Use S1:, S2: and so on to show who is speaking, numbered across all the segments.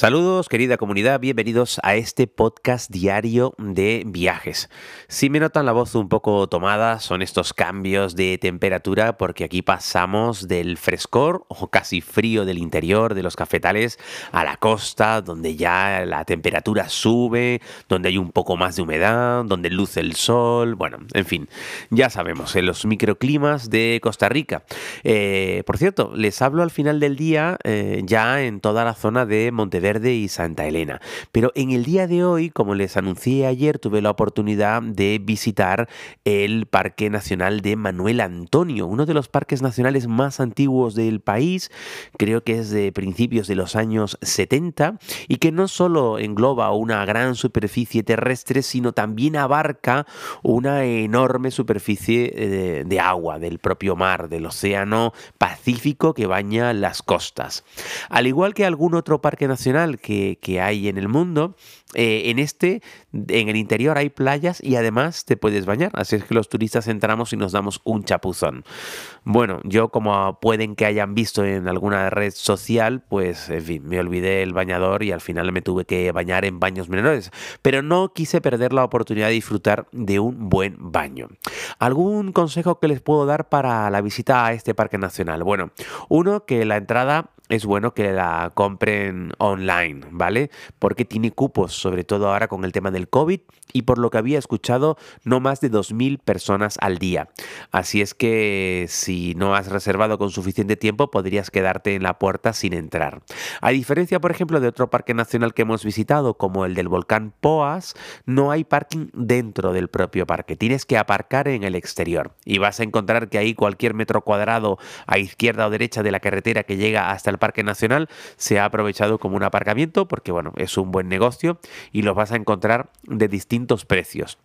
S1: Saludos querida comunidad, bienvenidos a este podcast diario de viajes. Si me notan la voz un poco tomada, son estos cambios de temperatura porque aquí pasamos del frescor o casi frío del interior de los cafetales a la costa, donde ya la temperatura sube, donde hay un poco más de humedad, donde luce el sol, bueno, en fin, ya sabemos, en los microclimas de Costa Rica. Eh, por cierto, les hablo al final del día eh, ya en toda la zona de Y Santa Elena. Pero en el día de hoy, como les anuncié ayer, tuve la oportunidad de visitar el Parque Nacional de Manuel Antonio, uno de los parques nacionales más antiguos del país, creo que es de principios de los años 70, y que no solo engloba una gran superficie terrestre, sino también abarca una enorme superficie de, de agua, del propio mar, del océano Pacífico que baña las costas. Al igual que algún otro parque nacional, que, hay en el mundo. Eh, en este, en el interior hay playas y además te puedes bañar. Así es que los turistas entramos y nos damos un chapuzón. Bueno, yo como pueden que hayan visto en alguna red social, pues en fin, me olvidé el bañador y al final me tuve que bañar en baños menores. Pero no quise perder la oportunidad de disfrutar de un buen baño. ¿Algún consejo que les puedo dar para la visita a este parque nacional? Bueno, uno, que la entrada es bueno que la compren online, ¿vale? Porque tiene cupos, sobre todo ahora con el tema del COVID y por lo que había escuchado, no más de 2.000 personas al día. Así es que si no has reservado con suficiente tiempo, podrías quedarte en la puerta sin entrar. A diferencia, por ejemplo, de otro parque nacional que hemos visitado, como el del volcán Poas, no hay parking dentro del propio parque. Tienes que aparcar en el exterior y vas a encontrar que ahí cualquier metro cuadrado a izquierda o derecha de la carretera que llega hasta el parque nacional se ha aprovechado como un aparcamiento porque, bueno, es un buen negocio y los vas a encontrar de distintos precios.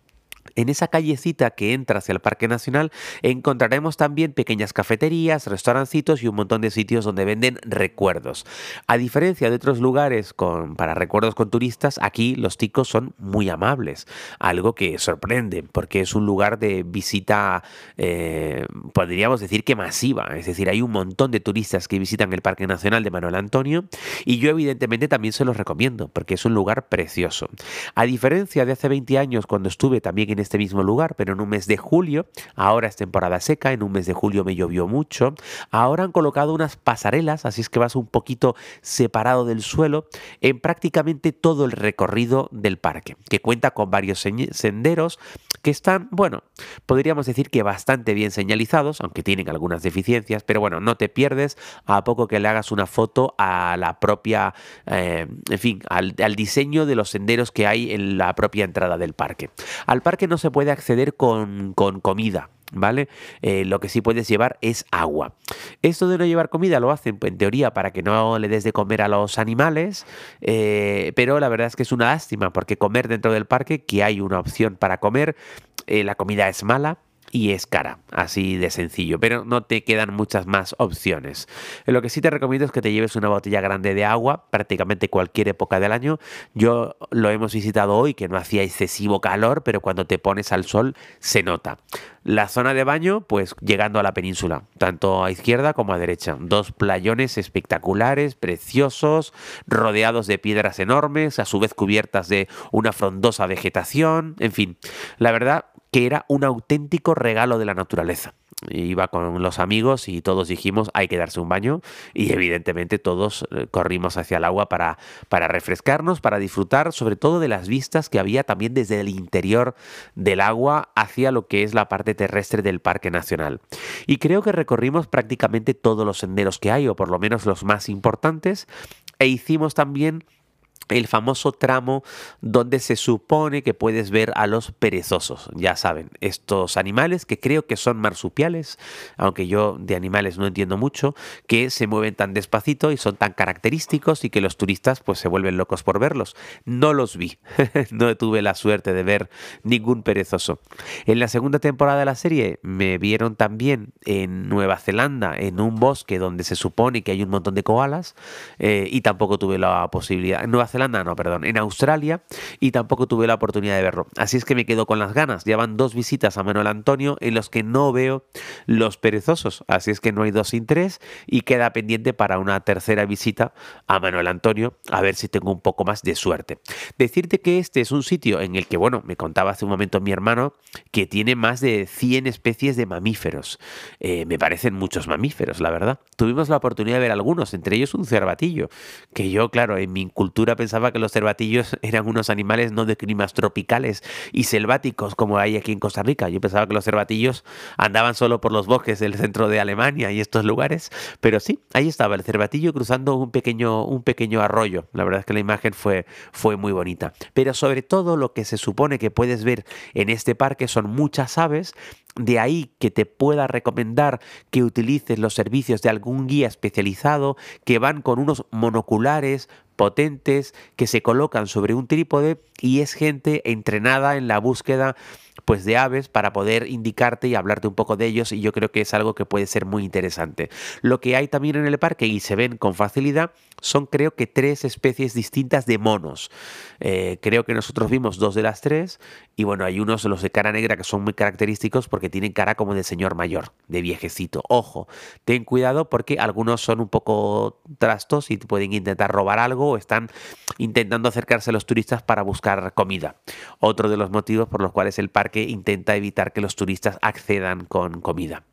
S1: En esa callecita que entra hacia el Parque Nacional encontraremos también pequeñas cafeterías, restaurancitos y un montón de sitios donde venden recuerdos. A diferencia de otros lugares para recuerdos con turistas, aquí los ticos son muy amables, algo que sorprende porque es un lugar de visita, eh, podríamos decir que masiva, es decir, hay un montón de turistas que visitan el Parque Nacional de Manuel Antonio y yo evidentemente también se los recomiendo porque es un lugar precioso. A diferencia de hace 20 años cuando estuve también en en este mismo lugar, pero en un mes de julio, ahora es temporada seca, en un mes de julio me llovió mucho, ahora han colocado unas pasarelas, así es que vas un poquito separado del suelo, en prácticamente todo el recorrido del parque, que cuenta con varios senderos que están, bueno, podríamos decir que bastante bien señalizados, aunque tienen algunas deficiencias, pero bueno, no te pierdes a poco que le hagas una foto a la propia, eh, en fin, al, al diseño de los senderos que hay en la propia entrada del parque. Al parque no se puede acceder con, comida. ¿Vale? Eh, lo que sí puedes llevar es agua. Esto de no llevar comida lo hacen en teoría para que no le des de comer a los animales, eh, pero la verdad es que es una lástima porque comer dentro del parque, que hay una opción para comer, eh, la comida es mala, y es cara, así de sencillo, pero no te quedan muchas más opciones. Lo que sí te recomiendo es que te lleves una botella grande de agua, prácticamente cualquier época del año. Yo lo hemos visitado hoy, que no hacía excesivo calor, pero cuando te pones al sol se nota. La zona de baño, pues llegando a la península, tanto a izquierda como a derecha. Dos playones espectaculares, preciosos, rodeados de piedras enormes, a su vez cubiertas de una frondosa vegetación, en fin, la verdad que era un auténtico regalo de la naturaleza. Iba con los amigos y todos dijimos hay que darse un baño y evidentemente todos eh, corrimos hacia el agua para, para refrescarnos, para disfrutar sobre todo de las vistas que había también desde el interior del agua hacia lo que es la parte terrestre del Parque Nacional. Y creo que recorrimos prácticamente todos los senderos que hay o por lo menos los más importantes e hicimos también el famoso tramo donde se supone que puedes ver a los perezosos. Ya saben, estos animales que creo que son marsupiales, aunque yo de animales no entiendo mucho, que se mueven tan despacito y son tan característicos y que los turistas pues se vuelven locos por verlos. No los vi, no tuve la suerte de ver ningún perezoso. En la segunda temporada de la serie me vieron también en Nueva Zelanda, en un bosque donde se supone que hay un montón de koalas eh, y tampoco tuve la posibilidad. Zelanda, no, perdón, en Australia y tampoco tuve la oportunidad de verlo. Así es que me quedo con las ganas. Ya van dos visitas a Manuel Antonio en los que no veo los perezosos. Así es que no hay dos sin tres y queda pendiente para una tercera visita a Manuel Antonio a ver si tengo un poco más de suerte. Decirte que este es un sitio en el que, bueno, me contaba hace un momento mi hermano que tiene más de 100 especies de mamíferos. Eh, me parecen muchos mamíferos, la verdad. Tuvimos la oportunidad de ver algunos, entre ellos un cervatillo, que yo, claro, en mi cultura pensaba que los cervatillos eran unos animales no de climas tropicales y selváticos como hay aquí en Costa Rica. Yo pensaba que los cervatillos andaban solo por los bosques del centro de Alemania y estos lugares, pero sí, ahí estaba el cervatillo cruzando un pequeño, un pequeño arroyo. La verdad es que la imagen fue, fue muy bonita. Pero sobre todo lo que se supone que puedes ver en este parque son muchas aves de ahí que te pueda recomendar que utilices los servicios de algún guía especializado que van con unos monoculares potentes que se colocan sobre un trípode y es gente entrenada en la búsqueda pues de aves para poder indicarte y hablarte un poco de ellos y yo creo que es algo que puede ser muy interesante. Lo que hay también en el parque y se ven con facilidad son creo que tres especies distintas de monos. Eh, creo que nosotros vimos dos de las tres y bueno, hay unos, los de cara negra, que son muy característicos porque tienen cara como de señor mayor, de viejecito. Ojo, ten cuidado porque algunos son un poco trastos y pueden intentar robar algo o están intentando acercarse a los turistas para buscar comida. Otro de los motivos por los cuales el parque intenta evitar que los turistas accedan con comida.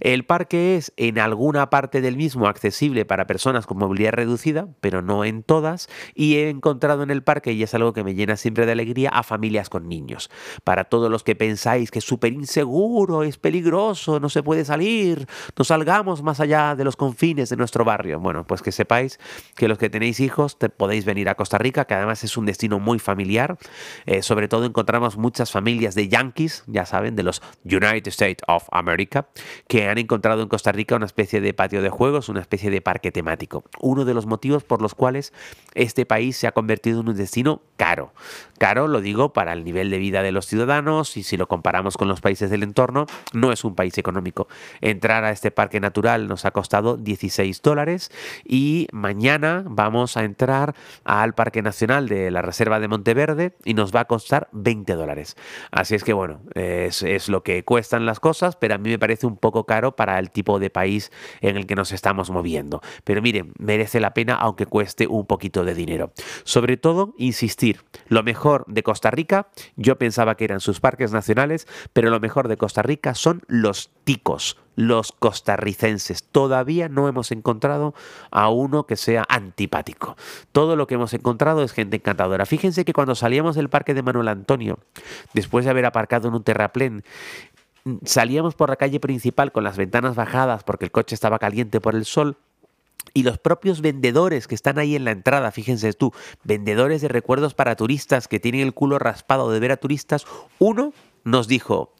S1: El parque es en alguna parte del mismo accesible para personas con movilidad reducida, pero no en todas, y he encontrado en el parque, y es algo que me llena siempre de alegría, a familias con niños. Para todos los que pensáis que es súper inseguro, es peligroso, no se puede salir, no salgamos más allá de los confines de nuestro barrio. Bueno, pues que sepáis que los que tenéis hijos podéis venir a Costa Rica, que además es un destino muy familiar. Eh, sobre todo encontramos muchas familias de yankees, ya saben, de los United States of America, que han encontrado en Costa Rica una especie de patio de juegos, una especie de parque temático. Uno de los motivos por los cuales este país se ha convertido en un destino caro. Caro, lo digo, para el nivel de vida de los ciudadanos y si lo comparamos con los países del entorno, no es un país económico. Entrar a este parque natural nos ha costado 16 dólares y mañana vamos a entrar al Parque Nacional de la Reserva de Monteverde y nos va a costar 20 dólares. Así es que bueno, es, es lo que cuestan las cosas, pero a mí me parece un poco caro para el tipo de país en el que nos estamos moviendo. Pero miren, merece la pena aunque cueste un poquito de dinero. Sobre todo, insistir, lo mejor de Costa Rica, yo pensaba que eran sus parques nacionales, pero lo mejor de Costa Rica son los ticos, los costarricenses. Todavía no hemos encontrado a uno que sea antipático. Todo lo que hemos encontrado es gente encantadora. Fíjense que cuando salíamos del parque de Manuel Antonio, después de haber aparcado en un terraplén, salíamos por la calle principal con las ventanas bajadas porque el coche estaba caliente por el sol. Y los propios vendedores que están ahí en la entrada, fíjense tú, vendedores de recuerdos para turistas que tienen el culo raspado de ver a turistas, uno nos dijo,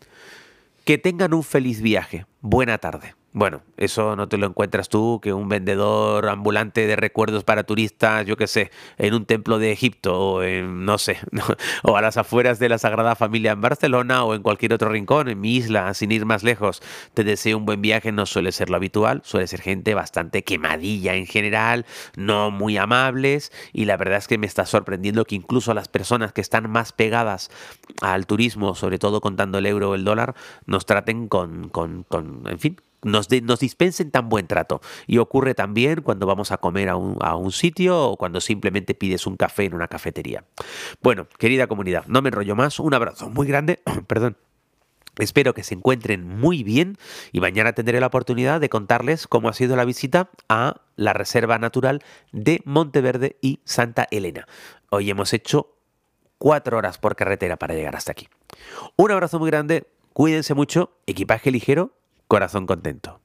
S1: que tengan un feliz viaje. Buena tarde. Bueno, eso no te lo encuentras tú, que un vendedor ambulante de recuerdos para turistas, yo qué sé, en un templo de Egipto o en, no sé, o a las afueras de la Sagrada Familia en Barcelona o en cualquier otro rincón, en mi isla, sin ir más lejos. Te deseo un buen viaje, no suele ser lo habitual, suele ser gente bastante quemadilla en general, no muy amables y la verdad es que me está sorprendiendo que incluso las personas que están más pegadas al turismo, sobre todo contando el euro o el dólar, nos traten con, con, con en fin, nos, dispensen tan buen trato. Y ocurre también cuando vamos a comer a un, a un, sitio o cuando simplemente pides un café en una cafetería. Bueno, querida comunidad, no me enrollo más. Un abrazo muy grande. Perdón. Espero que se encuentren muy bien y mañana tendré la oportunidad de contarles cómo ha sido la visita a la Reserva Natural de Monteverde y Santa Elena. Hoy hemos hecho cuatro horas por carretera para llegar hasta aquí. Un abrazo muy grande, cuídense mucho, equipaje ligero corazón contento.